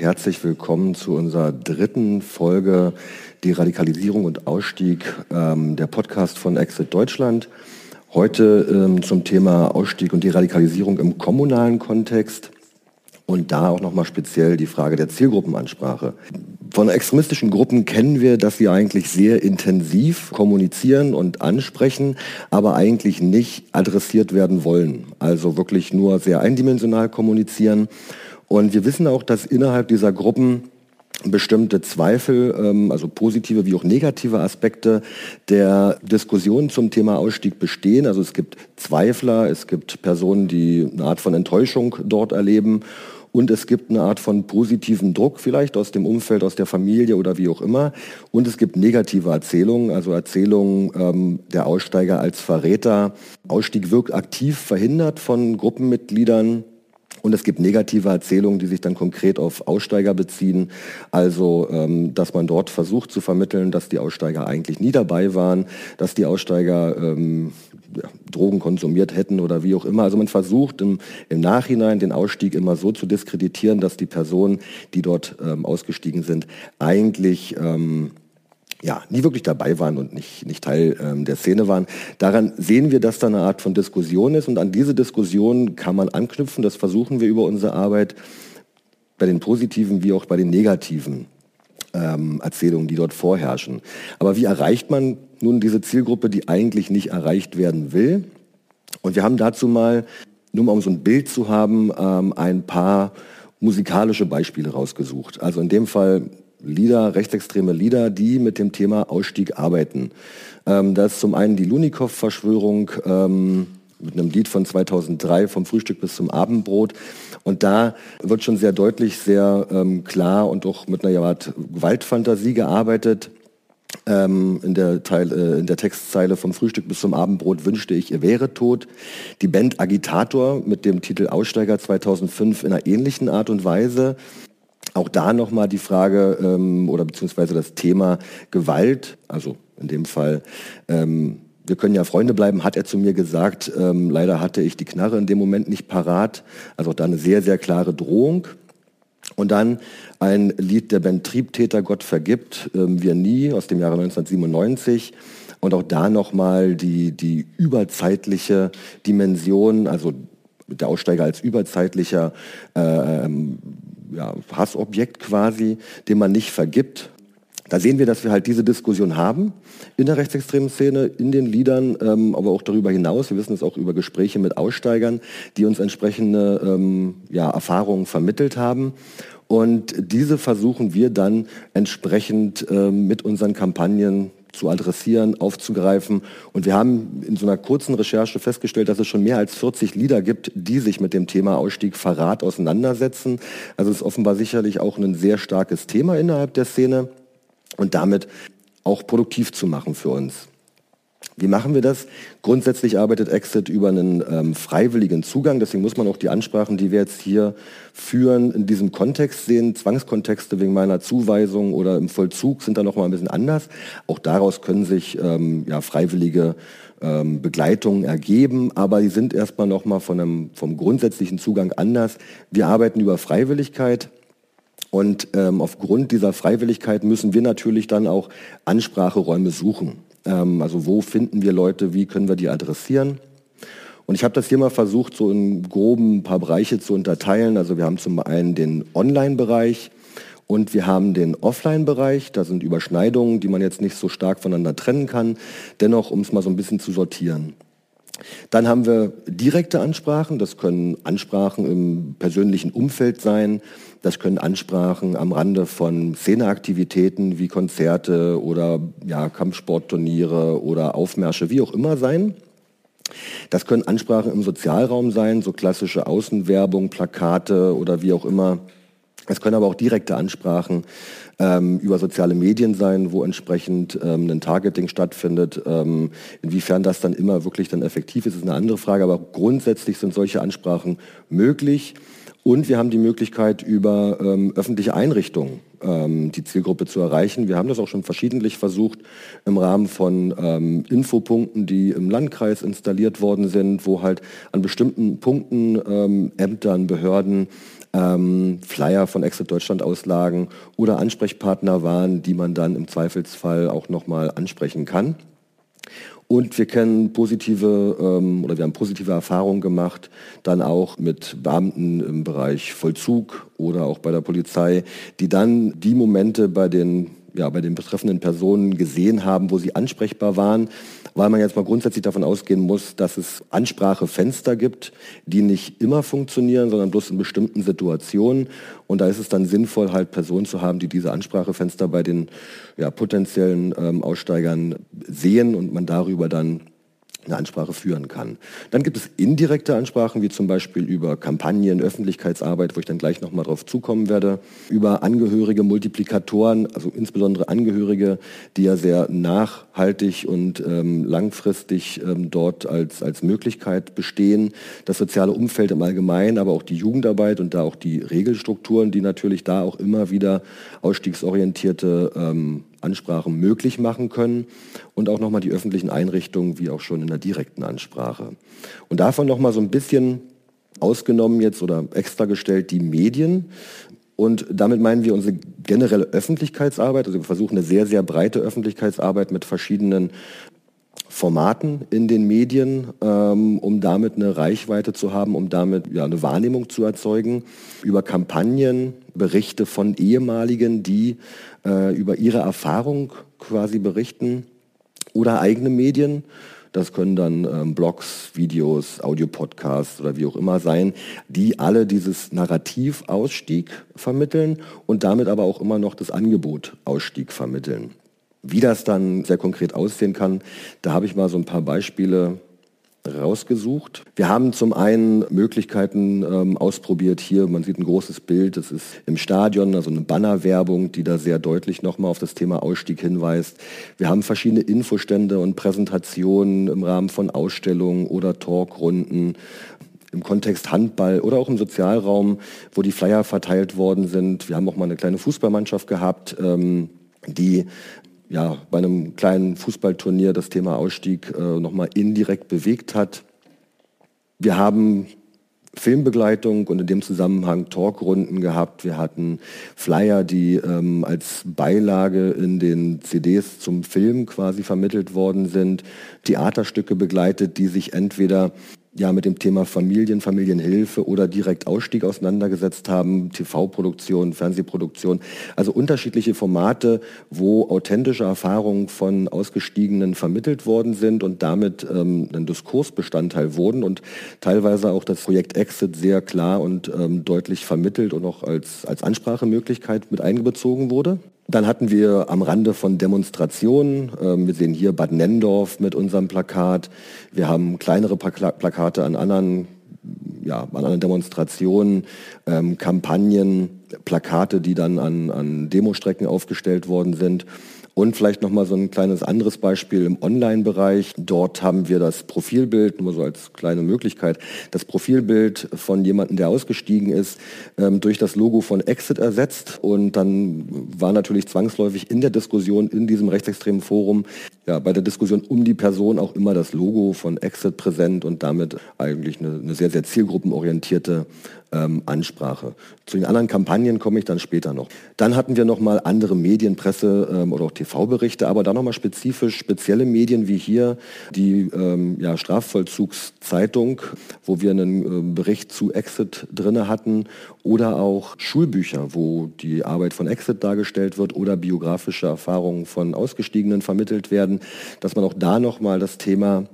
herzlich willkommen zu unserer dritten Folge Die Radikalisierung und Ausstieg, ähm, der Podcast von Exit Deutschland. Heute ähm, zum Thema Ausstieg und die Radikalisierung im kommunalen Kontext und da auch nochmal speziell die Frage der Zielgruppenansprache. Von extremistischen Gruppen kennen wir, dass sie eigentlich sehr intensiv kommunizieren und ansprechen, aber eigentlich nicht adressiert werden wollen. Also wirklich nur sehr eindimensional kommunizieren. Und wir wissen auch, dass innerhalb dieser Gruppen bestimmte Zweifel, ähm, also positive wie auch negative Aspekte der Diskussion zum Thema Ausstieg bestehen. Also es gibt Zweifler, es gibt Personen, die eine Art von Enttäuschung dort erleben und es gibt eine Art von positiven Druck vielleicht aus dem Umfeld, aus der Familie oder wie auch immer. Und es gibt negative Erzählungen, also Erzählungen ähm, der Aussteiger als Verräter. Ausstieg wirkt aktiv verhindert von Gruppenmitgliedern. Und es gibt negative Erzählungen, die sich dann konkret auf Aussteiger beziehen. Also, ähm, dass man dort versucht zu vermitteln, dass die Aussteiger eigentlich nie dabei waren, dass die Aussteiger ähm, Drogen konsumiert hätten oder wie auch immer. Also man versucht im, im Nachhinein den Ausstieg immer so zu diskreditieren, dass die Personen, die dort ähm, ausgestiegen sind, eigentlich ähm, ja, nie wirklich dabei waren und nicht, nicht Teil ähm, der Szene waren. Daran sehen wir, dass da eine Art von Diskussion ist und an diese Diskussion kann man anknüpfen. Das versuchen wir über unsere Arbeit bei den positiven wie auch bei den negativen ähm, Erzählungen, die dort vorherrschen. Aber wie erreicht man nun diese Zielgruppe, die eigentlich nicht erreicht werden will? Und wir haben dazu mal, nur mal um so ein Bild zu haben, ähm, ein paar musikalische Beispiele rausgesucht. Also in dem Fall Lieder, rechtsextreme Lieder, die mit dem Thema Ausstieg arbeiten. Ähm, da ist zum einen die Lunikow-Verschwörung ähm, mit einem Lied von 2003, vom Frühstück bis zum Abendbrot. Und da wird schon sehr deutlich, sehr ähm, klar und auch mit einer Art Gewaltfantasie gearbeitet. Ähm, in, der Teil, äh, in der Textzeile vom Frühstück bis zum Abendbrot wünschte ich, ihr wäre tot. Die Band Agitator mit dem Titel Aussteiger 2005 in einer ähnlichen Art und Weise. Auch da nochmal die Frage ähm, oder beziehungsweise das Thema Gewalt, also in dem Fall, ähm, wir können ja Freunde bleiben, hat er zu mir gesagt. Ähm, leider hatte ich die Knarre in dem Moment nicht parat. Also auch da eine sehr, sehr klare Drohung. Und dann ein Lied der Band Triebtäter, Gott vergibt, ähm, wir nie, aus dem Jahre 1997. Und auch da nochmal die, die überzeitliche Dimension, also der Aussteiger als überzeitlicher äh, ähm, ja, Hassobjekt quasi, den man nicht vergibt. Da sehen wir, dass wir halt diese Diskussion haben in der rechtsextremen Szene, in den Liedern, ähm, aber auch darüber hinaus. Wir wissen es auch über Gespräche mit Aussteigern, die uns entsprechende ähm, ja, Erfahrungen vermittelt haben. Und diese versuchen wir dann entsprechend ähm, mit unseren Kampagnen zu adressieren, aufzugreifen. Und wir haben in so einer kurzen Recherche festgestellt, dass es schon mehr als 40 Lieder gibt, die sich mit dem Thema Ausstieg Verrat auseinandersetzen. Also es ist offenbar sicherlich auch ein sehr starkes Thema innerhalb der Szene und damit auch produktiv zu machen für uns. Wie machen wir das? Grundsätzlich arbeitet Exit über einen ähm, freiwilligen Zugang. Deswegen muss man auch die Ansprachen, die wir jetzt hier führen, in diesem Kontext sehen. Zwangskontexte wegen meiner Zuweisung oder im Vollzug sind da noch mal ein bisschen anders. Auch daraus können sich ähm, ja, freiwillige ähm, Begleitungen ergeben, aber die sind erstmal noch mal von einem, vom grundsätzlichen Zugang anders. Wir arbeiten über Freiwilligkeit. Und ähm, aufgrund dieser Freiwilligkeit müssen wir natürlich dann auch Anspracheräume suchen. Ähm, also wo finden wir Leute, wie können wir die adressieren? Und ich habe das hier mal versucht, so in groben ein paar Bereiche zu unterteilen. Also wir haben zum einen den Online-Bereich und wir haben den Offline-Bereich. Da sind Überschneidungen, die man jetzt nicht so stark voneinander trennen kann. Dennoch, um es mal so ein bisschen zu sortieren. Dann haben wir direkte Ansprachen. Das können Ansprachen im persönlichen Umfeld sein. Das können Ansprachen am Rande von Szeneaktivitäten wie Konzerte oder ja, Kampfsportturniere oder Aufmärsche, wie auch immer sein. Das können Ansprachen im Sozialraum sein, so klassische Außenwerbung, Plakate oder wie auch immer. Es können aber auch direkte Ansprachen ähm, über soziale Medien sein, wo entsprechend ähm, ein Targeting stattfindet. Ähm, inwiefern das dann immer wirklich dann effektiv ist, ist eine andere Frage. Aber grundsätzlich sind solche Ansprachen möglich. Und wir haben die Möglichkeit, über ähm, öffentliche Einrichtungen ähm, die Zielgruppe zu erreichen. Wir haben das auch schon verschiedentlich versucht im Rahmen von ähm, Infopunkten, die im Landkreis installiert worden sind, wo halt an bestimmten Punkten ähm, Ämtern, Behörden ähm, Flyer von Exit Deutschland auslagen oder Ansprechpartner waren, die man dann im Zweifelsfall auch nochmal ansprechen kann. Und wir kennen positive ähm, oder wir haben positive Erfahrungen gemacht, dann auch mit Beamten im Bereich Vollzug oder auch bei der Polizei, die dann die Momente bei den ja, bei den betreffenden Personen gesehen haben, wo sie ansprechbar waren, weil man jetzt mal grundsätzlich davon ausgehen muss, dass es Ansprachefenster gibt, die nicht immer funktionieren, sondern bloß in bestimmten Situationen. Und da ist es dann sinnvoll, halt Personen zu haben, die diese Ansprachefenster bei den ja, potenziellen ähm, Aussteigern sehen und man darüber dann eine Ansprache führen kann. Dann gibt es indirekte Ansprachen, wie zum Beispiel über Kampagnen, Öffentlichkeitsarbeit, wo ich dann gleich nochmal drauf zukommen werde, über Angehörige, Multiplikatoren, also insbesondere Angehörige, die ja sehr nachhaltig und ähm, langfristig ähm, dort als, als Möglichkeit bestehen. Das soziale Umfeld im Allgemeinen, aber auch die Jugendarbeit und da auch die Regelstrukturen, die natürlich da auch immer wieder ausstiegsorientierte ähm, Ansprachen möglich machen können und auch nochmal die öffentlichen Einrichtungen, wie auch schon in der direkten Ansprache. Und davon nochmal so ein bisschen ausgenommen jetzt oder extra gestellt die Medien. Und damit meinen wir unsere generelle Öffentlichkeitsarbeit. Also wir versuchen eine sehr, sehr breite Öffentlichkeitsarbeit mit verschiedenen Formaten in den Medien, ähm, um damit eine Reichweite zu haben, um damit ja, eine Wahrnehmung zu erzeugen, über Kampagnen, Berichte von ehemaligen, die äh, über ihre Erfahrung quasi berichten oder eigene Medien. Das können dann ähm, Blogs, Videos, Audiopodcasts oder wie auch immer sein, die alle dieses Narrativ Ausstieg vermitteln und damit aber auch immer noch das Angebot Ausstieg vermitteln. Wie das dann sehr konkret aussehen kann, da habe ich mal so ein paar Beispiele rausgesucht. Wir haben zum einen Möglichkeiten ähm, ausprobiert hier. Man sieht ein großes Bild, das ist im Stadion, also eine Bannerwerbung, die da sehr deutlich nochmal auf das Thema Ausstieg hinweist. Wir haben verschiedene Infostände und Präsentationen im Rahmen von Ausstellungen oder Talkrunden im Kontext Handball oder auch im Sozialraum, wo die Flyer verteilt worden sind. Wir haben auch mal eine kleine Fußballmannschaft gehabt, ähm, die ja, bei einem kleinen Fußballturnier das Thema Ausstieg äh, nochmal indirekt bewegt hat. Wir haben Filmbegleitung und in dem Zusammenhang Talkrunden gehabt. Wir hatten Flyer, die ähm, als Beilage in den CDs zum Film quasi vermittelt worden sind. Theaterstücke begleitet, die sich entweder ja mit dem Thema Familien, Familienhilfe oder direkt Ausstieg auseinandergesetzt haben, TV-Produktion, Fernsehproduktion, also unterschiedliche Formate, wo authentische Erfahrungen von Ausgestiegenen vermittelt worden sind und damit ähm, ein Diskursbestandteil wurden und teilweise auch das Projekt Exit sehr klar und ähm, deutlich vermittelt und auch als, als Ansprachemöglichkeit mit eingebezogen wurde. Dann hatten wir am Rande von Demonstrationen, ähm, wir sehen hier Bad Nendorf mit unserem Plakat, wir haben kleinere Plakate an anderen, ja, an anderen Demonstrationen, ähm, Kampagnen, Plakate, die dann an, an Demostrecken aufgestellt worden sind. Und vielleicht noch mal so ein kleines anderes Beispiel im Online-Bereich. Dort haben wir das Profilbild, nur so als kleine Möglichkeit, das Profilbild von jemandem, der ausgestiegen ist, ähm, durch das Logo von Exit ersetzt. Und dann war natürlich zwangsläufig in der Diskussion in diesem rechtsextremen Forum, ja, bei der Diskussion um die Person auch immer das Logo von Exit präsent und damit eigentlich eine, eine sehr, sehr zielgruppenorientierte ähm, Ansprache. Zu den anderen Kampagnen komme ich dann später noch. Dann hatten wir noch mal andere Medien, Presse ähm, oder auch TV-Berichte, aber dann noch mal spezifisch spezielle Medien wie hier die ähm, ja, Strafvollzugszeitung, wo wir einen äh, Bericht zu Exit drinne hatten oder auch Schulbücher, wo die Arbeit von Exit dargestellt wird oder biografische Erfahrungen von Ausgestiegenen vermittelt werden, dass man auch da noch mal das Thema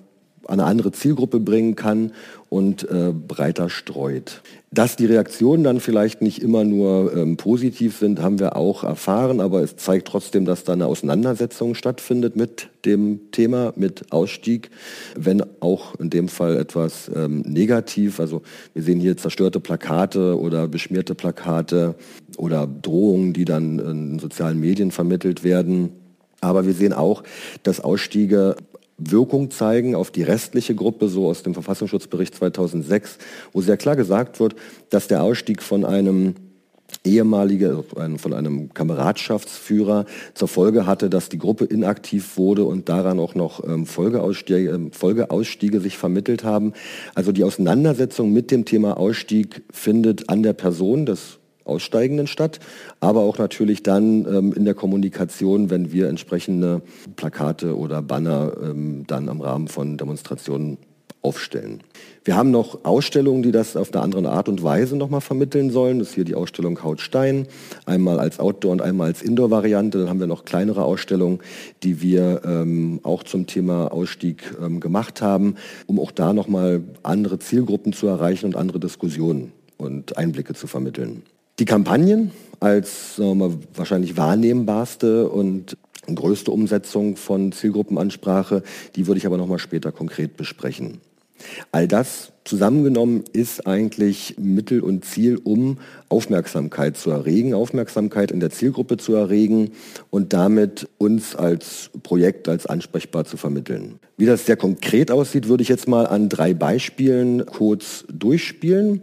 eine andere Zielgruppe bringen kann und äh, breiter streut. Dass die Reaktionen dann vielleicht nicht immer nur ähm, positiv sind, haben wir auch erfahren, aber es zeigt trotzdem, dass da eine Auseinandersetzung stattfindet mit dem Thema, mit Ausstieg, wenn auch in dem Fall etwas ähm, negativ. Also wir sehen hier zerstörte Plakate oder beschmierte Plakate oder Drohungen, die dann in sozialen Medien vermittelt werden. Aber wir sehen auch, dass Ausstiege Wirkung zeigen auf die restliche Gruppe, so aus dem Verfassungsschutzbericht 2006, wo sehr klar gesagt wird, dass der Ausstieg von einem ehemalige, von einem Kameradschaftsführer zur Folge hatte, dass die Gruppe inaktiv wurde und daran auch noch ähm, Folgeausstiege, ähm, Folgeausstiege sich vermittelt haben. Also die Auseinandersetzung mit dem Thema Ausstieg findet an der Person des Aussteigenden statt, aber auch natürlich dann ähm, in der Kommunikation, wenn wir entsprechende Plakate oder Banner ähm, dann am Rahmen von Demonstrationen aufstellen. Wir haben noch Ausstellungen, die das auf eine andere Art und Weise nochmal vermitteln sollen. Das ist hier die Ausstellung Hautstein, einmal als Outdoor- und einmal als Indoor-Variante. Dann haben wir noch kleinere Ausstellungen, die wir ähm, auch zum Thema Ausstieg ähm, gemacht haben, um auch da nochmal andere Zielgruppen zu erreichen und andere Diskussionen und Einblicke zu vermitteln. Die Kampagnen als mal, wahrscheinlich wahrnehmbarste und größte Umsetzung von Zielgruppenansprache, die würde ich aber nochmal später konkret besprechen. All das zusammengenommen ist eigentlich Mittel und Ziel, um Aufmerksamkeit zu erregen, Aufmerksamkeit in der Zielgruppe zu erregen und damit uns als Projekt als ansprechbar zu vermitteln. Wie das sehr konkret aussieht, würde ich jetzt mal an drei Beispielen kurz durchspielen.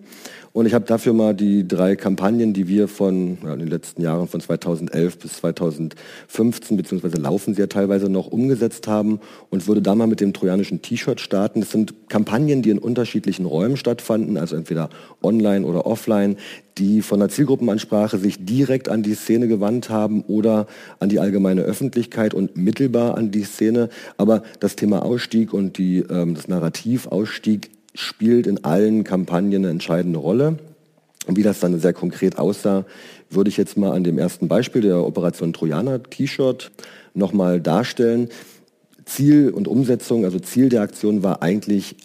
Und ich habe dafür mal die drei Kampagnen, die wir von ja, in den letzten Jahren von 2011 bis 2015, beziehungsweise laufen sie ja teilweise noch, umgesetzt haben und würde da mal mit dem trojanischen T-Shirt starten. Das sind Kampagnen, die in unterschiedlichen Räumen stattfanden, also entweder online oder offline, die von der Zielgruppenansprache sich direkt an die Szene gewandt haben oder an die allgemeine Öffentlichkeit und mittelbar an die Szene. Aber das Thema Ausstieg und die, ähm, das Narrativ Ausstieg spielt in allen Kampagnen eine entscheidende Rolle. Und wie das dann sehr konkret aussah, würde ich jetzt mal an dem ersten Beispiel der Operation Trojaner T-Shirt nochmal darstellen. Ziel und Umsetzung, also Ziel der Aktion war eigentlich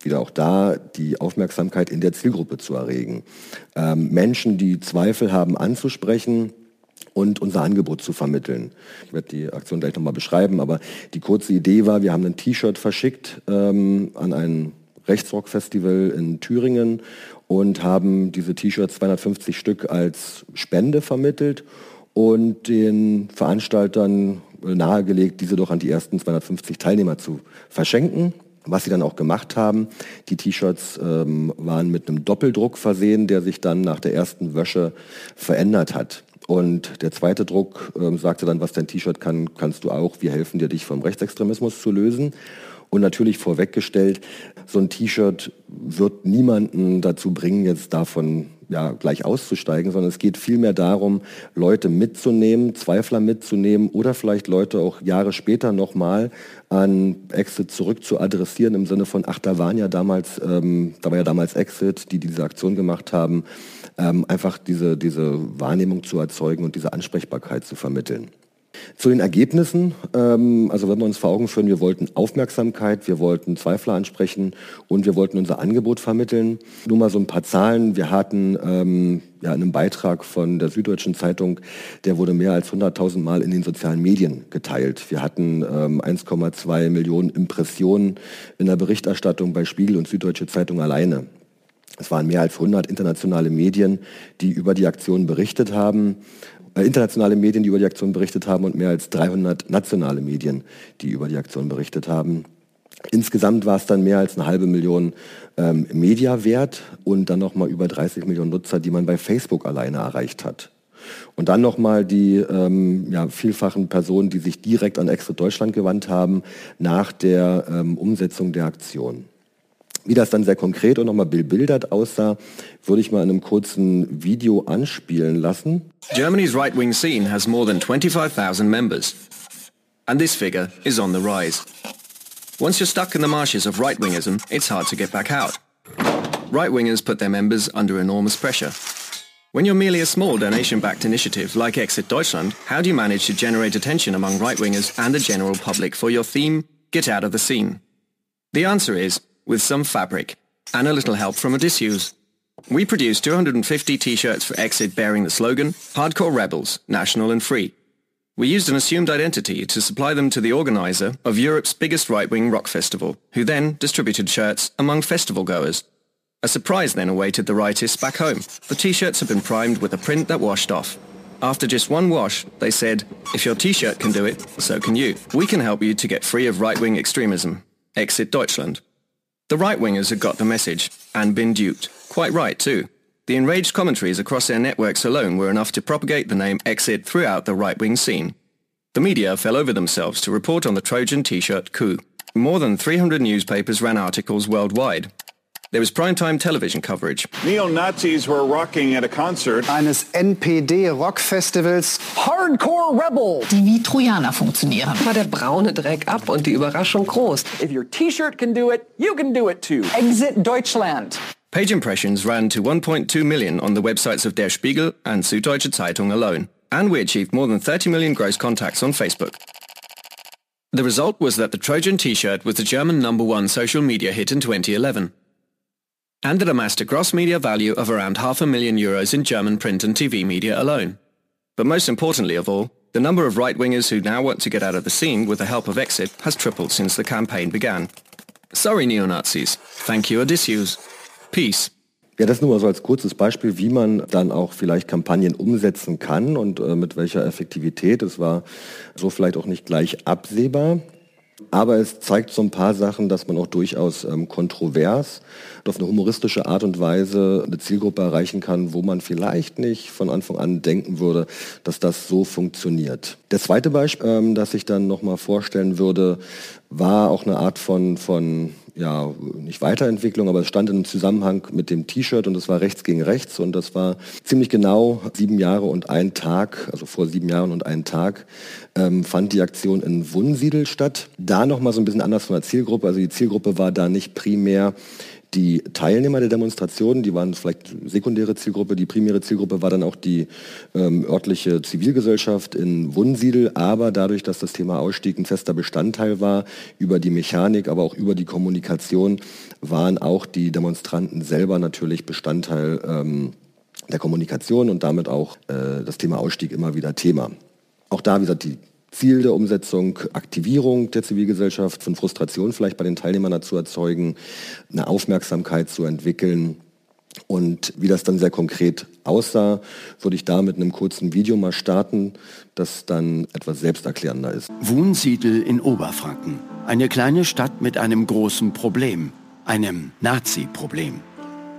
wieder auch da, die Aufmerksamkeit in der Zielgruppe zu erregen. Ähm, Menschen, die Zweifel haben, anzusprechen und unser Angebot zu vermitteln. Ich werde die Aktion gleich nochmal beschreiben, aber die kurze Idee war, wir haben ein T-Shirt verschickt ähm, an einen Rechtsrock-Festival in Thüringen und haben diese T-Shirts 250 Stück als Spende vermittelt und den Veranstaltern nahegelegt, diese doch an die ersten 250 Teilnehmer zu verschenken. Was sie dann auch gemacht haben, die T-Shirts ähm, waren mit einem Doppeldruck versehen, der sich dann nach der ersten Wäsche verändert hat. Und der zweite Druck ähm, sagte dann, was dein T-Shirt kann, kannst du auch. Wir helfen dir, dich vom Rechtsextremismus zu lösen. Und natürlich vorweggestellt, so ein T-Shirt wird niemanden dazu bringen, jetzt davon ja, gleich auszusteigen, sondern es geht vielmehr darum, Leute mitzunehmen, Zweifler mitzunehmen oder vielleicht Leute auch Jahre später nochmal an Exit zurück zu adressieren im Sinne von, ach, da waren ja damals, ähm, da war ja damals Exit, die diese Aktion gemacht haben, ähm, einfach diese, diese Wahrnehmung zu erzeugen und diese Ansprechbarkeit zu vermitteln. Zu den Ergebnissen, ähm, also wenn wir uns vor Augen führen, wir wollten Aufmerksamkeit, wir wollten Zweifler ansprechen und wir wollten unser Angebot vermitteln. Nur mal so ein paar Zahlen. Wir hatten ähm, ja in einem Beitrag von der Süddeutschen Zeitung, der wurde mehr als 100.000 Mal in den sozialen Medien geteilt. Wir hatten ähm, 1,2 Millionen Impressionen in der Berichterstattung bei Spiegel und Süddeutsche Zeitung alleine. Es waren mehr als 100 internationale Medien, die über die Aktion berichtet haben. Äh, internationale Medien, die über die Aktion berichtet haben und mehr als 300 nationale Medien, die über die Aktion berichtet haben. Insgesamt war es dann mehr als eine halbe Million ähm, Mediawert und dann nochmal über 30 Millionen Nutzer, die man bei Facebook alleine erreicht hat. Und dann nochmal die ähm, ja, vielfachen Personen, die sich direkt an Exit Deutschland gewandt haben nach der ähm, Umsetzung der Aktion. Wie das dann sehr konkret und nochmal bebildert aussah, würde ich mal in einem kurzen Video anspielen lassen. Germany's right-wing scene has more than 25,000 members. And this figure is on the rise. Once you're stuck in the marshes of right-wingism, it's hard to get back out. Right-wingers put their members under enormous pressure. When you're merely a small donation-backed initiative like Exit Deutschland, how do you manage to generate attention among right-wingers and the general public for your theme, Get Out of the Scene? The answer is with some fabric and a little help from Odysseus. We produced 250 t-shirts for Exit bearing the slogan, Hardcore Rebels, National and Free. We used an assumed identity to supply them to the organizer of Europe's biggest right-wing rock festival, who then distributed shirts among festival goers. A surprise then awaited the rightists back home. The t-shirts had been primed with a print that washed off. After just one wash, they said, if your t-shirt can do it, so can you. We can help you to get free of right-wing extremism. Exit Deutschland. The right-wingers had got the message and been duped. Quite right, too. The enraged commentaries across their networks alone were enough to propagate the name Exit throughout the right-wing scene. The media fell over themselves to report on the Trojan t-shirt coup. More than 300 newspapers ran articles worldwide. There was primetime television coverage. Neo-Nazis were rocking at a concert. Eines NPD-Rockfestivals. Hardcore Rebel. Die wie Trojaner funktionieren. War der braune Dreck ab und die Überraschung groß. If your t-shirt can do it, you can do it too. Exit Deutschland. Page impressions ran to 1.2 million on the websites of Der Spiegel and Süddeutsche Zeitung alone. And we achieved more than 30 million gross contacts on Facebook. The result was that the Trojan t-shirt was the German number one social media hit in 2011 and it amassed a gross media value of around half a million euros in German print and TV media alone. But most importantly of all, the number of right-wingers who now want to get out of the scene with the help of Exit has tripled since the campaign began. Sorry, neo-Nazis. Thank you, Odysseus. Peace. Ja, das nur so als kurzes Beispiel, wie man dann auch vielleicht Kampagnen umsetzen kann und äh, mit welcher Effektivität. Es war so vielleicht auch nicht gleich absehbar. Aber es zeigt so ein paar Sachen, dass man auch durchaus ähm, kontrovers auf eine humoristische Art und Weise eine Zielgruppe erreichen kann, wo man vielleicht nicht von Anfang an denken würde, dass das so funktioniert. Das zweite Beispiel, ähm, das ich dann nochmal vorstellen würde, war auch eine Art von, von ja, nicht Weiterentwicklung, aber es stand im Zusammenhang mit dem T-Shirt und es war rechts gegen rechts und das war ziemlich genau sieben Jahre und ein Tag, also vor sieben Jahren und einen Tag, ähm, fand die Aktion in Wunsiedel statt. Da nochmal so ein bisschen anders von der Zielgruppe. Also die Zielgruppe war da nicht primär die Teilnehmer der Demonstrationen, die waren vielleicht sekundäre Zielgruppe, die primäre Zielgruppe war dann auch die ähm, örtliche Zivilgesellschaft in Wunsiedel, aber dadurch, dass das Thema Ausstieg ein fester Bestandteil war, über die Mechanik, aber auch über die Kommunikation, waren auch die Demonstranten selber natürlich Bestandteil ähm, der Kommunikation und damit auch äh, das Thema Ausstieg immer wieder Thema. Auch da, wie gesagt, die Ziel der Umsetzung, Aktivierung der Zivilgesellschaft, von Frustration vielleicht bei den Teilnehmern dazu erzeugen, eine Aufmerksamkeit zu entwickeln. Und wie das dann sehr konkret aussah, würde ich da mit einem kurzen Video mal starten, das dann etwas selbsterklärender ist. Wunsiedel in Oberfranken. Eine kleine Stadt mit einem großen Problem. Einem Nazi-Problem.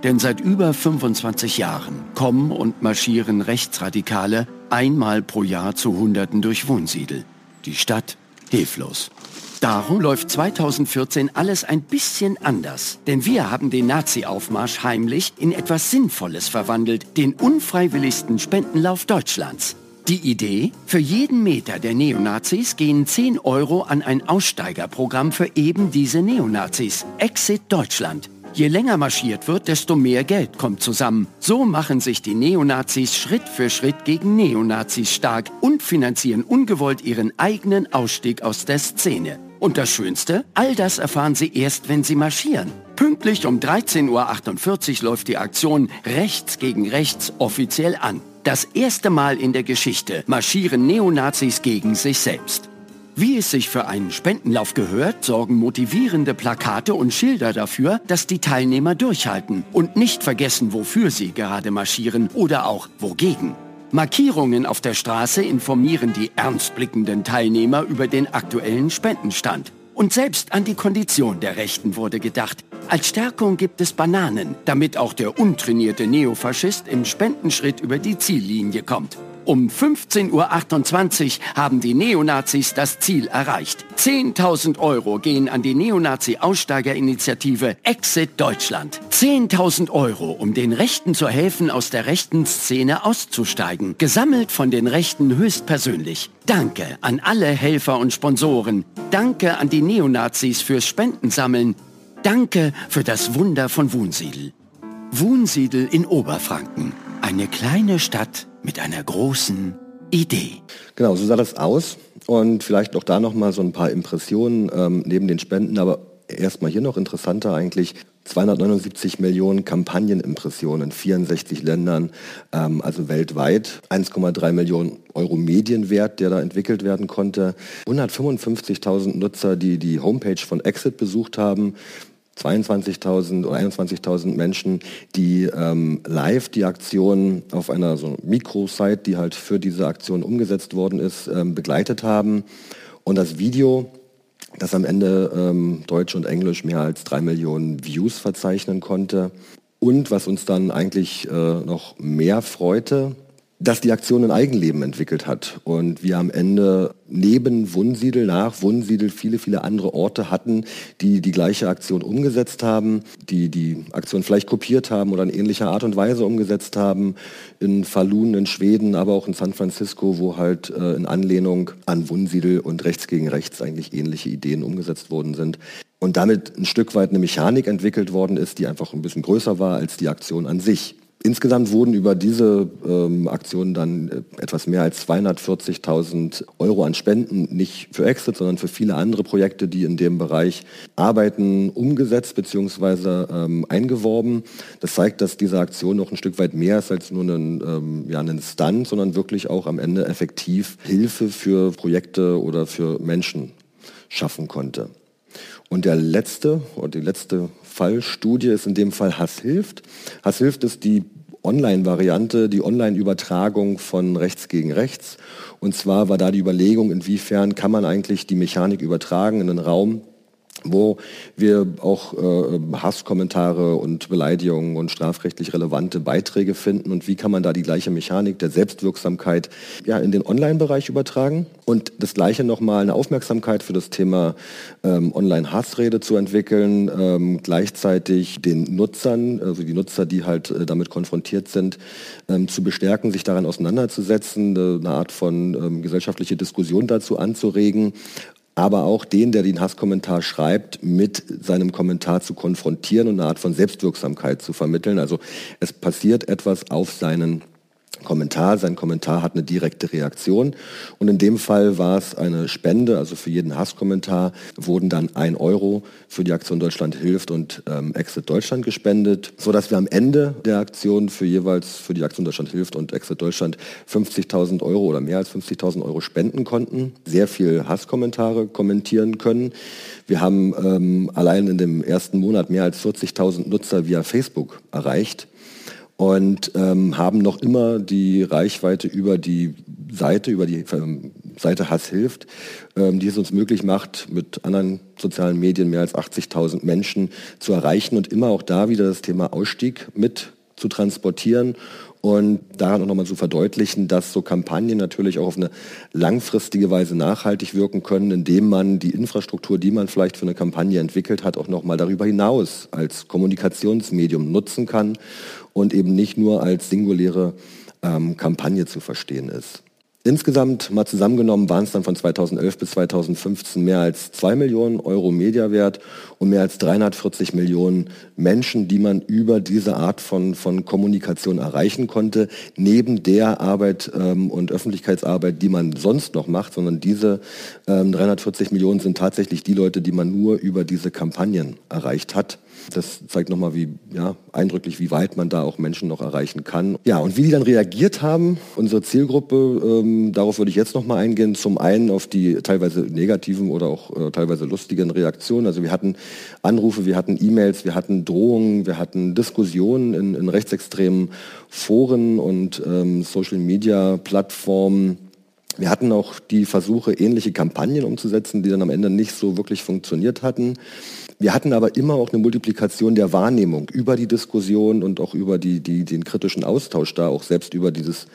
Denn seit über 25 Jahren kommen und marschieren Rechtsradikale einmal pro Jahr zu Hunderten durch Wohnsiedel. Die Stadt hilflos. Darum läuft 2014 alles ein bisschen anders. Denn wir haben den Nazi-Aufmarsch heimlich in etwas Sinnvolles verwandelt, den unfreiwilligsten Spendenlauf Deutschlands. Die Idee? Für jeden Meter der Neonazis gehen 10 Euro an ein Aussteigerprogramm für eben diese Neonazis. Exit Deutschland. Je länger marschiert wird, desto mehr Geld kommt zusammen. So machen sich die Neonazis Schritt für Schritt gegen Neonazis stark und finanzieren ungewollt ihren eigenen Ausstieg aus der Szene. Und das Schönste? All das erfahren sie erst, wenn sie marschieren. Pünktlich um 13.48 Uhr läuft die Aktion Rechts gegen Rechts offiziell an. Das erste Mal in der Geschichte marschieren Neonazis gegen sich selbst. Wie es sich für einen Spendenlauf gehört, sorgen motivierende Plakate und Schilder dafür, dass die Teilnehmer durchhalten und nicht vergessen, wofür sie gerade marschieren oder auch wogegen. Markierungen auf der Straße informieren die ernstblickenden Teilnehmer über den aktuellen Spendenstand. Und selbst an die Kondition der Rechten wurde gedacht. Als Stärkung gibt es Bananen, damit auch der untrainierte Neofaschist im Spendenschritt über die Ziellinie kommt. Um 15.28 Uhr haben die Neonazis das Ziel erreicht. 10.000 Euro gehen an die Neonazi-Aussteigerinitiative Exit Deutschland. 10.000 Euro, um den Rechten zu helfen, aus der rechten Szene auszusteigen. Gesammelt von den Rechten höchstpersönlich. Danke an alle Helfer und Sponsoren. Danke an die Neonazis fürs Spendensammeln. Danke für das Wunder von Wunsiedel. Wunsiedel in Oberfranken. Eine kleine Stadt mit einer großen Idee. Genau, so sah das aus. Und vielleicht auch da nochmal so ein paar Impressionen ähm, neben den Spenden, aber erstmal hier noch interessanter eigentlich. 279 Millionen Kampagnenimpressionen in 64 Ländern, ähm, also weltweit. 1,3 Millionen Euro Medienwert, der da entwickelt werden konnte. 155.000 Nutzer, die die Homepage von Exit besucht haben. 22.000 oder 21.000 Menschen, die ähm, live die Aktion auf einer so Mikrosite, die halt für diese Aktion umgesetzt worden ist, ähm, begleitet haben. Und das Video, das am Ende ähm, Deutsch und Englisch mehr als drei Millionen Views verzeichnen konnte. Und was uns dann eigentlich äh, noch mehr freute, dass die Aktion ein Eigenleben entwickelt hat und wir am Ende neben Wunsiedel, nach Wunsiedel viele, viele andere Orte hatten, die die gleiche Aktion umgesetzt haben, die die Aktion vielleicht kopiert haben oder in ähnlicher Art und Weise umgesetzt haben, in Falun in Schweden, aber auch in San Francisco, wo halt äh, in Anlehnung an Wunsiedel und Rechts gegen Rechts eigentlich ähnliche Ideen umgesetzt worden sind. Und damit ein Stück weit eine Mechanik entwickelt worden ist, die einfach ein bisschen größer war als die Aktion an sich. Insgesamt wurden über diese ähm, Aktion dann äh, etwas mehr als 240.000 Euro an Spenden, nicht für Exit, sondern für viele andere Projekte, die in dem Bereich arbeiten, umgesetzt bzw. Ähm, eingeworben. Das zeigt, dass diese Aktion noch ein Stück weit mehr ist als nur ein, ähm, ja, ein Stunt, sondern wirklich auch am Ende effektiv Hilfe für Projekte oder für Menschen schaffen konnte. Und der letzte oder die letzte Fallstudie ist in dem Fall Hass hilft. Hass hilft ist die Online-Variante, die Online-Übertragung von rechts gegen rechts. Und zwar war da die Überlegung, inwiefern kann man eigentlich die Mechanik übertragen in einen Raum, wo wir auch äh, Hasskommentare und Beleidigungen und strafrechtlich relevante Beiträge finden und wie kann man da die gleiche Mechanik der Selbstwirksamkeit ja, in den Online-Bereich übertragen und das gleiche nochmal eine Aufmerksamkeit für das Thema ähm, Online-Hassrede zu entwickeln, ähm, gleichzeitig den Nutzern, also die Nutzer, die halt äh, damit konfrontiert sind, ähm, zu bestärken, sich daran auseinanderzusetzen, eine Art von ähm, gesellschaftliche Diskussion dazu anzuregen aber auch den, der den Hasskommentar schreibt, mit seinem Kommentar zu konfrontieren und eine Art von Selbstwirksamkeit zu vermitteln. Also es passiert etwas auf seinen Kommentar. Sein Kommentar hat eine direkte Reaktion. Und in dem Fall war es eine Spende, also für jeden Hasskommentar wurden dann ein Euro für die Aktion Deutschland hilft und ähm, Exit Deutschland gespendet, sodass wir am Ende der Aktion für jeweils für die Aktion Deutschland hilft und Exit Deutschland 50.000 Euro oder mehr als 50.000 Euro spenden konnten, sehr viel Hasskommentare kommentieren können. Wir haben ähm, allein in dem ersten Monat mehr als 40.000 Nutzer via Facebook erreicht und ähm, haben noch immer die Reichweite über die Seite, über die ähm, Seite Hass hilft, ähm, die es uns möglich macht, mit anderen sozialen Medien mehr als 80.000 Menschen zu erreichen und immer auch da wieder das Thema Ausstieg mit zu transportieren und daran auch nochmal zu verdeutlichen, dass so Kampagnen natürlich auch auf eine langfristige Weise nachhaltig wirken können, indem man die Infrastruktur, die man vielleicht für eine Kampagne entwickelt hat, auch nochmal darüber hinaus als Kommunikationsmedium nutzen kann und eben nicht nur als singuläre ähm, Kampagne zu verstehen ist. Insgesamt mal zusammengenommen waren es dann von 2011 bis 2015 mehr als 2 Millionen Euro Mediawert und mehr als 340 Millionen Menschen, die man über diese Art von, von Kommunikation erreichen konnte, neben der Arbeit ähm, und Öffentlichkeitsarbeit, die man sonst noch macht, sondern diese ähm, 340 Millionen sind tatsächlich die Leute, die man nur über diese Kampagnen erreicht hat. Das zeigt nochmal, wie ja, eindrücklich, wie weit man da auch Menschen noch erreichen kann. Ja, und wie die dann reagiert haben, unsere Zielgruppe, ähm, darauf würde ich jetzt nochmal eingehen. Zum einen auf die teilweise negativen oder auch äh, teilweise lustigen Reaktionen. Also wir hatten Anrufe, wir hatten E-Mails, wir hatten Drohungen, wir hatten Diskussionen in, in rechtsextremen Foren und ähm, Social-Media-Plattformen. Wir hatten auch die Versuche, ähnliche Kampagnen umzusetzen, die dann am Ende nicht so wirklich funktioniert hatten. Wir hatten aber immer auch eine Multiplikation der Wahrnehmung über die Diskussion und auch über die, die, den kritischen Austausch da, auch selbst über dieses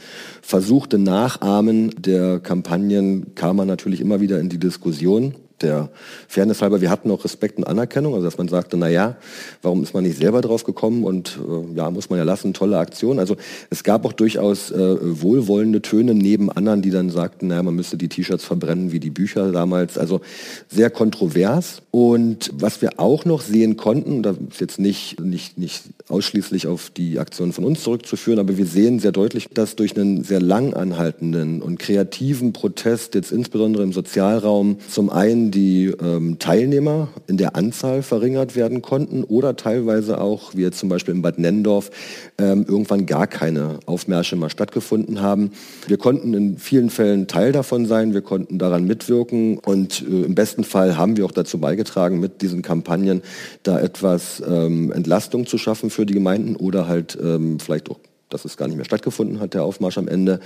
versuchte Nachahmen der Kampagnen kam man natürlich immer wieder in die Diskussion der Fairness halber, wir hatten auch Respekt und Anerkennung, also dass man sagte, na ja, warum ist man nicht selber drauf gekommen und äh, ja, muss man ja lassen, tolle Aktion. Also es gab auch durchaus äh, wohlwollende Töne neben anderen, die dann sagten, naja, man müsste die T-Shirts verbrennen wie die Bücher damals. Also sehr kontrovers. Und was wir auch noch sehen konnten, da ist jetzt nicht, nicht, nicht ausschließlich auf die Aktion von uns zurückzuführen, aber wir sehen sehr deutlich, dass durch einen sehr lang anhaltenden und kreativen Protest, jetzt insbesondere im Sozialraum, zum einen die ähm, Teilnehmer in der Anzahl verringert werden konnten oder teilweise auch, wie jetzt zum Beispiel in Bad Nennendorf, ähm, irgendwann gar keine Aufmärsche mal stattgefunden haben. Wir konnten in vielen Fällen Teil davon sein, wir konnten daran mitwirken und äh, im besten Fall haben wir auch dazu beigetragen, mit diesen Kampagnen da etwas ähm, Entlastung zu schaffen für die Gemeinden oder halt ähm, vielleicht auch dass es gar nicht mehr stattgefunden hat, der Aufmarsch am Ende.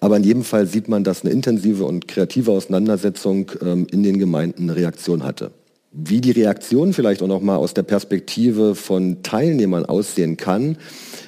Aber in jedem Fall sieht man, dass eine intensive und kreative Auseinandersetzung ähm, in den Gemeinden eine Reaktion hatte. Wie die Reaktion vielleicht auch noch mal aus der Perspektive von Teilnehmern aussehen kann,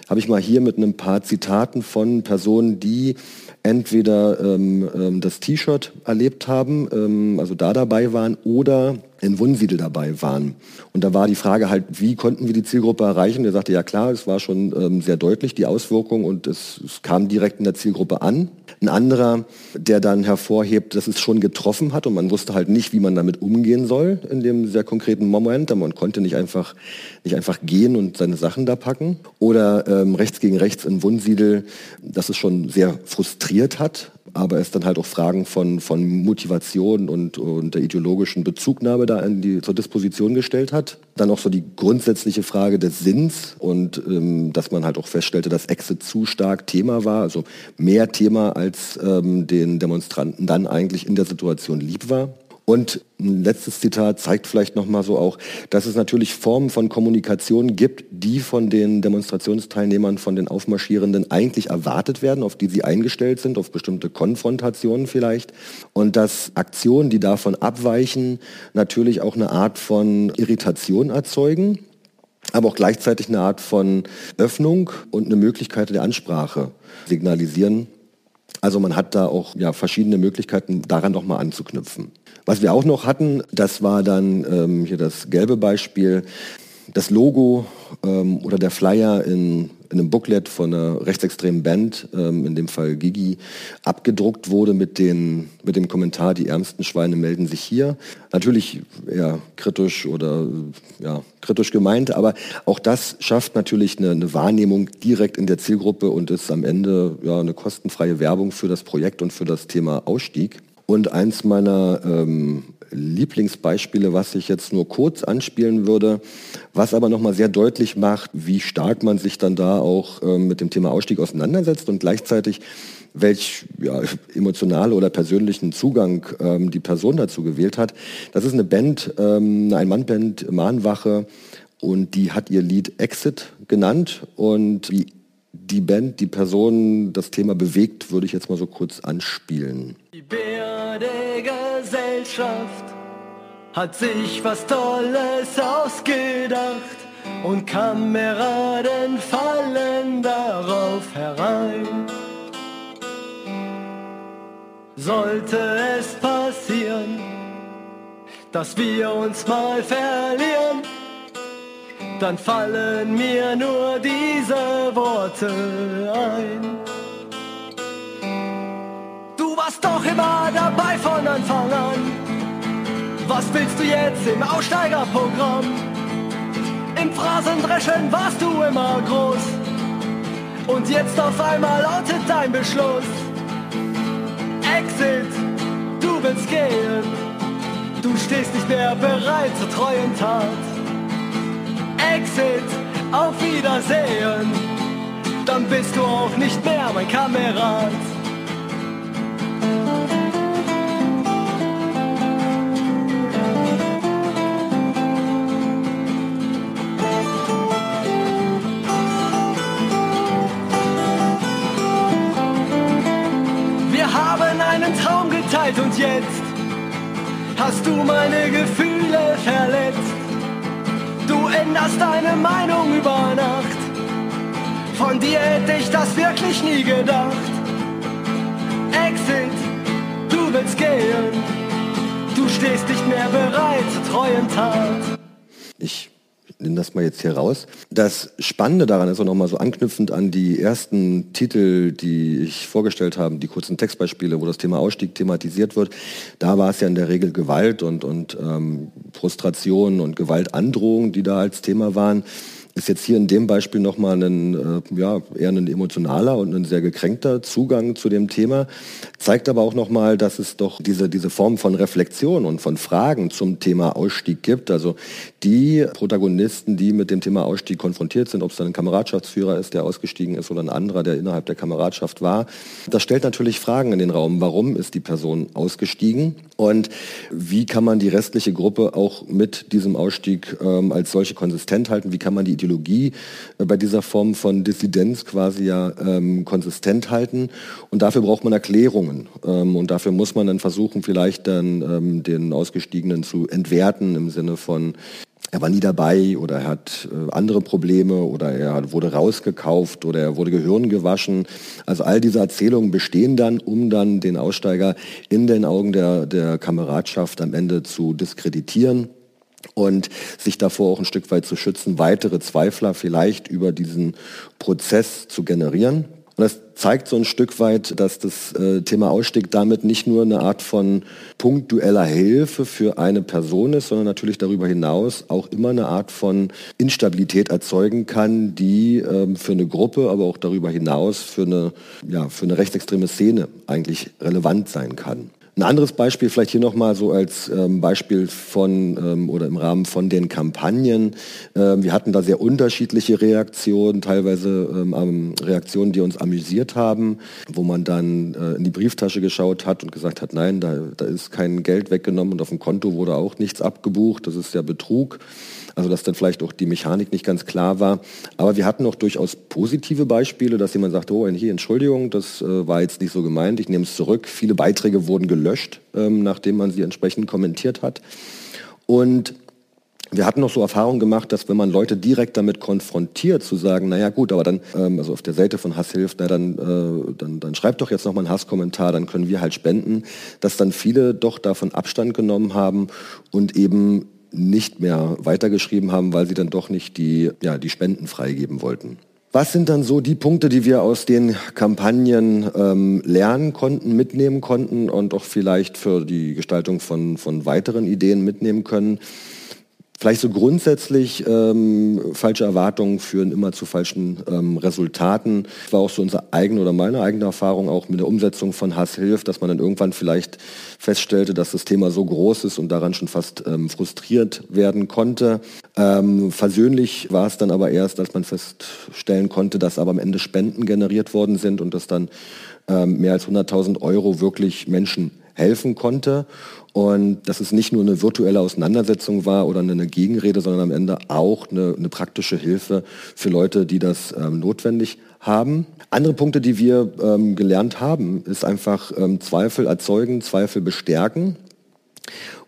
habe ich mal hier mit ein paar Zitaten von Personen, die entweder ähm, ähm, das T-Shirt erlebt haben, ähm, also da dabei waren, oder in Wunsiedel dabei waren. Und da war die Frage halt, wie konnten wir die Zielgruppe erreichen? Er sagte, ja klar, es war schon ähm, sehr deutlich, die Auswirkung, und es, es, kam direkt in der Zielgruppe an. Ein anderer, der dann hervorhebt, dass es schon getroffen hat und man wusste halt nicht, wie man damit umgehen soll in dem sehr konkreten Moment. Man konnte nicht einfach, nicht einfach gehen und seine Sachen da packen. Oder ähm, rechts gegen rechts in Wunsiedel, dass es schon sehr frustriert hat, aber es dann halt auch Fragen von, von Motivation und, und der ideologischen Bezugnahme da in die, zur Disposition gestellt hat. Dann auch so die grundsätzliche Frage des Sinns und ähm, dass man halt auch feststellte, dass Exit zu stark Thema war, also mehr Thema als ähm, den Demonstranten dann eigentlich in der Situation lieb war. Und ein letztes Zitat zeigt vielleicht noch mal so auch, dass es natürlich Formen von Kommunikation gibt, die von den Demonstrationsteilnehmern, von den Aufmarschierenden eigentlich erwartet werden, auf die sie eingestellt sind, auf bestimmte Konfrontationen vielleicht. Und dass Aktionen, die davon abweichen, natürlich auch eine Art von Irritation erzeugen aber auch gleichzeitig eine Art von Öffnung und eine Möglichkeit der Ansprache signalisieren. Also man hat da auch ja, verschiedene Möglichkeiten, daran noch mal anzuknüpfen. Was wir auch noch hatten, das war dann ähm, hier das gelbe Beispiel, das Logo ähm, oder der Flyer in, in, einem Booklet von einer rechtsextremen Band, ähm, in dem Fall Gigi, abgedruckt wurde mit, den, mit dem Kommentar, die ärmsten Schweine melden sich hier. Natürlich eher kritisch oder ja, kritisch gemeint, aber auch das schafft natürlich eine, eine Wahrnehmung direkt in der Zielgruppe und ist am Ende ja, eine kostenfreie Werbung für das Projekt und für das Thema Ausstieg. Und eins meiner ähm, Lieblingsbeispiele, was ich jetzt nur kurz anspielen würde, was aber nochmal sehr deutlich macht, wie stark man sich dann da auch ähm, mit dem Thema Ausstieg auseinandersetzt und gleichzeitig welch ja, emotionale oder persönlichen Zugang ähm, die Person dazu gewählt hat. Das ist eine Band, ähm, eine Ein-Mann-Band, Mahnwache, und die hat ihr Lied Exit genannt. Und wie die Band, die Person, das Thema bewegt, würde ich jetzt mal so kurz anspielen. Die Gesellschaft hat sich was Tolles ausgedacht und Kameraden fallen darauf herein. Sollte es passieren, dass wir uns mal verlieren, dann fallen mir nur diese Worte ein. Du warst doch immer dabei von Anfang an. Was willst du jetzt im Aussteigerprogramm? Im Phrasendreschen warst du immer groß. Und jetzt auf einmal lautet dein Beschluss. Exit, du willst gehen. Du stehst nicht mehr bereit zur treuen Tat. Exit, auf Wiedersehen. Dann bist du auch nicht mehr mein Kamerad. Wir haben einen Traum geteilt und jetzt hast du meine Gefühle verletzt. Du änderst deine Meinung über Nacht. Von dir hätte ich das wirklich nie gedacht. Exit, du willst gehen. Du stehst nicht mehr bereit zur treuen Tat. Ich nehme das mal jetzt hier raus. Das Spannende daran ist auch nochmal so anknüpfend an die ersten Titel, die ich vorgestellt habe, die kurzen Textbeispiele, wo das Thema Ausstieg thematisiert wird. Da war es ja in der Regel Gewalt und, und ähm, Frustration und Gewaltandrohung, die da als Thema waren. Ist jetzt hier in dem Beispiel nochmal ein, äh, ja, eher ein emotionaler und ein sehr gekränkter Zugang zu dem Thema, zeigt aber auch nochmal, dass es doch diese, diese Form von Reflexion und von Fragen zum Thema Ausstieg gibt. Also die Protagonisten, die mit dem Thema Ausstieg konfrontiert sind, ob es dann ein Kameradschaftsführer ist, der ausgestiegen ist oder ein anderer, der innerhalb der Kameradschaft war, das stellt natürlich Fragen in den Raum. Warum ist die Person ausgestiegen? Und wie kann man die restliche Gruppe auch mit diesem Ausstieg ähm, als solche konsistent halten? Wie kann man die Ideologie äh, bei dieser Form von Dissidenz quasi ja ähm, konsistent halten? Und dafür braucht man Erklärungen. Ähm, und dafür muss man dann versuchen, vielleicht dann ähm, den Ausgestiegenen zu entwerten im Sinne von, er war nie dabei oder er hat äh, andere Probleme oder er wurde rausgekauft oder er wurde Gehirn gewaschen. Also all diese Erzählungen bestehen dann, um dann den Aussteiger in den Augen der, der Kameradschaft am Ende zu diskreditieren und sich davor auch ein Stück weit zu schützen, weitere Zweifler vielleicht über diesen Prozess zu generieren. Und das zeigt so ein Stück weit, dass das äh, Thema Ausstieg damit nicht nur eine Art von punktueller Hilfe für eine Person ist, sondern natürlich darüber hinaus auch immer eine Art von Instabilität erzeugen kann, die ähm, für eine Gruppe, aber auch darüber hinaus für eine, ja, für eine rechtsextreme Szene eigentlich relevant sein kann. Ein anderes Beispiel vielleicht hier nochmal so als ähm, Beispiel von ähm, oder im Rahmen von den Kampagnen. Ähm, wir hatten da sehr unterschiedliche Reaktionen, teilweise ähm, Reaktionen, die uns amüsiert haben, wo man dann äh, in die Brieftasche geschaut hat und gesagt hat, nein, da, da ist kein Geld weggenommen und auf dem Konto wurde auch nichts abgebucht, das ist ja Betrug. Also dass dann vielleicht auch die Mechanik nicht ganz klar war. Aber wir hatten auch durchaus positive Beispiele, dass jemand sagte, oh, hier, Entschuldigung, das äh, war jetzt nicht so gemeint, ich nehme es zurück. Viele Beiträge wurden gelöscht, ähm, nachdem man sie entsprechend kommentiert hat. Und wir hatten noch so Erfahrungen gemacht, dass wenn man Leute direkt damit konfrontiert, zu sagen, naja gut, aber dann, ähm, also auf der Seite von Hass hilft, na, dann, äh, dann, dann schreibt doch jetzt nochmal einen Hasskommentar, dann können wir halt spenden, dass dann viele doch davon Abstand genommen haben und eben nicht mehr weitergeschrieben haben, weil sie dann doch nicht die, ja, die Spenden freigeben wollten. Was sind dann so die Punkte, die wir aus den Kampagnen ähm, lernen konnten, mitnehmen konnten und auch vielleicht für die Gestaltung von, von weiteren Ideen mitnehmen können? Vielleicht so grundsätzlich ähm, falsche Erwartungen führen immer zu falschen ähm, Resultaten. Das war auch so unsere eigene oder meine eigene Erfahrung auch mit der Umsetzung von Hass hilft, dass man dann irgendwann vielleicht feststellte, dass das Thema so groß ist und daran schon fast ähm, frustriert werden konnte. Ähm, versöhnlich war es dann aber erst, als man feststellen konnte, dass aber am Ende Spenden generiert worden sind und dass dann ähm, mehr als 100.000 Euro wirklich Menschen helfen konnte. Und dass es nicht nur eine virtuelle Auseinandersetzung war oder eine Gegenrede, sondern am Ende auch eine, eine praktische Hilfe für Leute, die das ähm, notwendig haben. Andere Punkte, die wir ähm, gelernt haben, ist einfach ähm, Zweifel erzeugen, Zweifel bestärken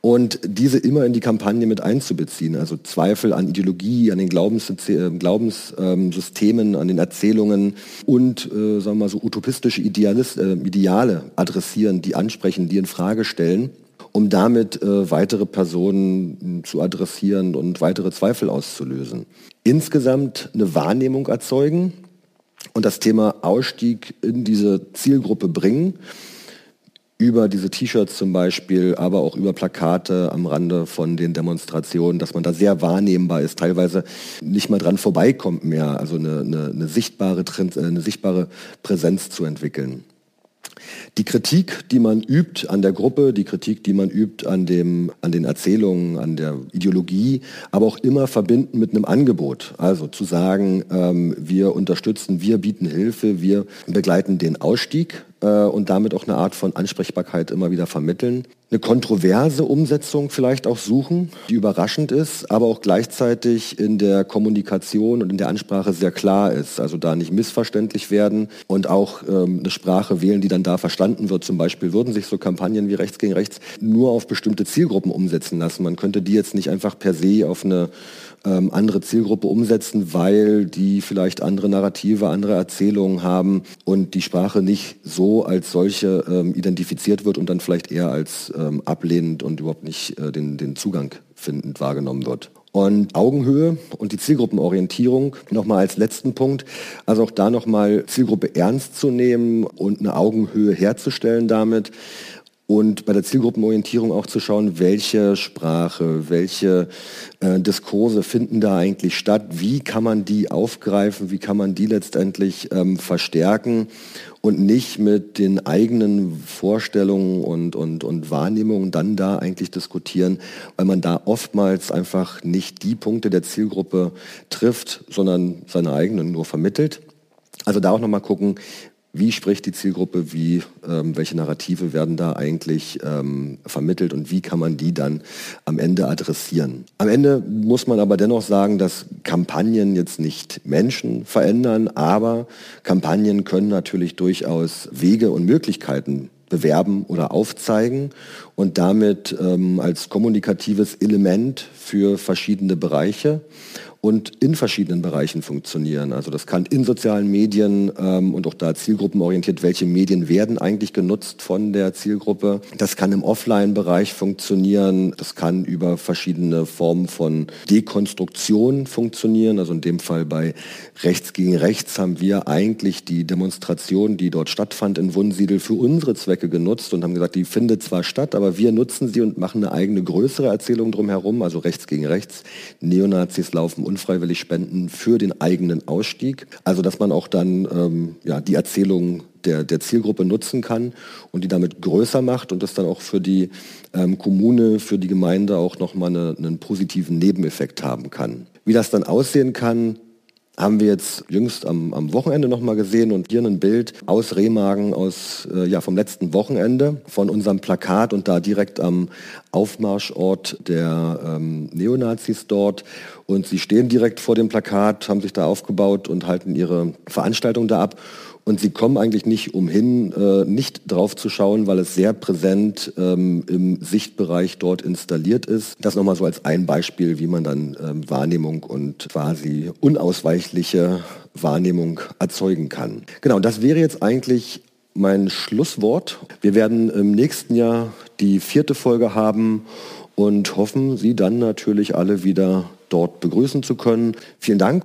und diese immer in die Kampagne mit einzubeziehen. Also Zweifel an Ideologie, an den Glaubenssystemen, Glaubenssystemen, an den Erzählungen und, äh, sagen wir mal, so utopistische Idealist, äh, Ideale adressieren, die ansprechen, die in Frage stellen um damit äh, weitere Personen zu adressieren und weitere Zweifel auszulösen. Insgesamt eine Wahrnehmung erzeugen und das Thema Ausstieg in diese Zielgruppe bringen über diese T-Shirts zum Beispiel, aber auch über Plakate am Rande von den Demonstrationen, dass man da sehr wahrnehmbar ist, teilweise nicht mal dran vorbeikommt mehr, also eine, eine, eine sichtbare, äh, eine sichtbare Präsenz zu entwickeln. Die Kritik, die man übt an der Gruppe, die Kritik, die man übt an, dem, an den Erzählungen, an der Ideologie, aber auch immer verbinden mit einem Angebot. Also zu sagen, ähm, wir unterstützen, wir bieten Hilfe, wir begleiten den Ausstieg und damit auch eine Art von Ansprechbarkeit immer wieder vermitteln. Eine kontroverse Umsetzung vielleicht auch suchen, die überraschend ist, aber auch gleichzeitig in der Kommunikation und in der Ansprache sehr klar ist. Also da nicht missverständlich werden und auch ähm, eine Sprache wählen, die dann da verstanden wird. Zum Beispiel würden sich so Kampagnen wie Rechts gegen Rechts nur auf bestimmte Zielgruppen umsetzen lassen. Man könnte die jetzt nicht einfach per se auf eine ähm, andere Zielgruppe umsetzen, weil die vielleicht andere Narrative, andere Erzählungen haben und die Sprache nicht so als solche ähm, identifiziert wird und dann vielleicht eher als ähm, ablehnend und überhaupt nicht äh, den, den Zugang findend wahrgenommen wird. Und Augenhöhe und die Zielgruppenorientierung nochmal als letzten Punkt. Also auch da nochmal Zielgruppe ernst zu nehmen und eine Augenhöhe herzustellen damit und bei der Zielgruppenorientierung auch zu schauen, welche Sprache, welche äh, Diskurse finden da eigentlich statt, wie kann man die aufgreifen, wie kann man die letztendlich ähm, verstärken? Und nicht mit den eigenen Vorstellungen und, und, und Wahrnehmungen dann da eigentlich diskutieren, weil man da oftmals einfach nicht die Punkte der Zielgruppe trifft, sondern seine eigenen nur vermittelt. Also da auch nochmal gucken, wie spricht die Zielgruppe, wie, ähm, welche Narrative werden da eigentlich ähm, vermittelt? Und wie kann man die dann am Ende adressieren. Am Ende muss man aber dennoch sagen, dass Kampagnen jetzt nicht Menschen verändern, aber Kampagnen können natürlich durchaus Wege und Möglichkeiten bewerben oder aufzeigen und damit ähm, als kommunikatives Element für verschiedene Bereiche und in verschiedenen Bereichen funktionieren. Also das kann in sozialen Medien ähm, und auch da zielgruppenorientiert, welche Medien werden eigentlich genutzt von der Zielgruppe. Das kann im Offline-Bereich funktionieren. Das kann über verschiedene Formen von Dekonstruktion funktionieren. Also in dem Fall bei Rechts gegen Rechts haben wir eigentlich die Demonstration, die dort stattfand in Wunsiedel, für unsere Zwecke genutzt und haben gesagt, die findet zwar statt, aber wir nutzen sie und machen eine eigene größere Erzählung drumherum, also Rechts gegen Rechts. Neonazis laufen unfreiwillig spenden für den eigenen Ausstieg. Also dass man auch dann ähm, ja, die Erzählung der, der Zielgruppe nutzen kann und die damit größer macht und das dann auch für die ähm, Kommune, für die Gemeinde auch nochmal eine, einen positiven Nebeneffekt haben kann. Wie das dann aussehen kann, haben wir jetzt jüngst am, am Wochenende nochmal gesehen und hier ein Bild aus Remagen aus, äh, ja, vom letzten Wochenende von unserem Plakat und da direkt am Aufmarschort der ähm, Neonazis dort. Und sie stehen direkt vor dem Plakat, haben sich da aufgebaut und halten ihre Veranstaltung da ab. Und sie kommen eigentlich nicht umhin, äh, nicht drauf zu schauen, weil es sehr präsent ähm, im Sichtbereich dort installiert ist. Das nochmal so als ein Beispiel, wie man dann ähm, Wahrnehmung und quasi unausweichliche Wahrnehmung erzeugen kann. Genau, das wäre jetzt eigentlich mein Schlusswort. Wir werden im nächsten Jahr die vierte Folge haben und hoffen, Sie dann natürlich alle wieder dort begrüßen zu können. Vielen Dank.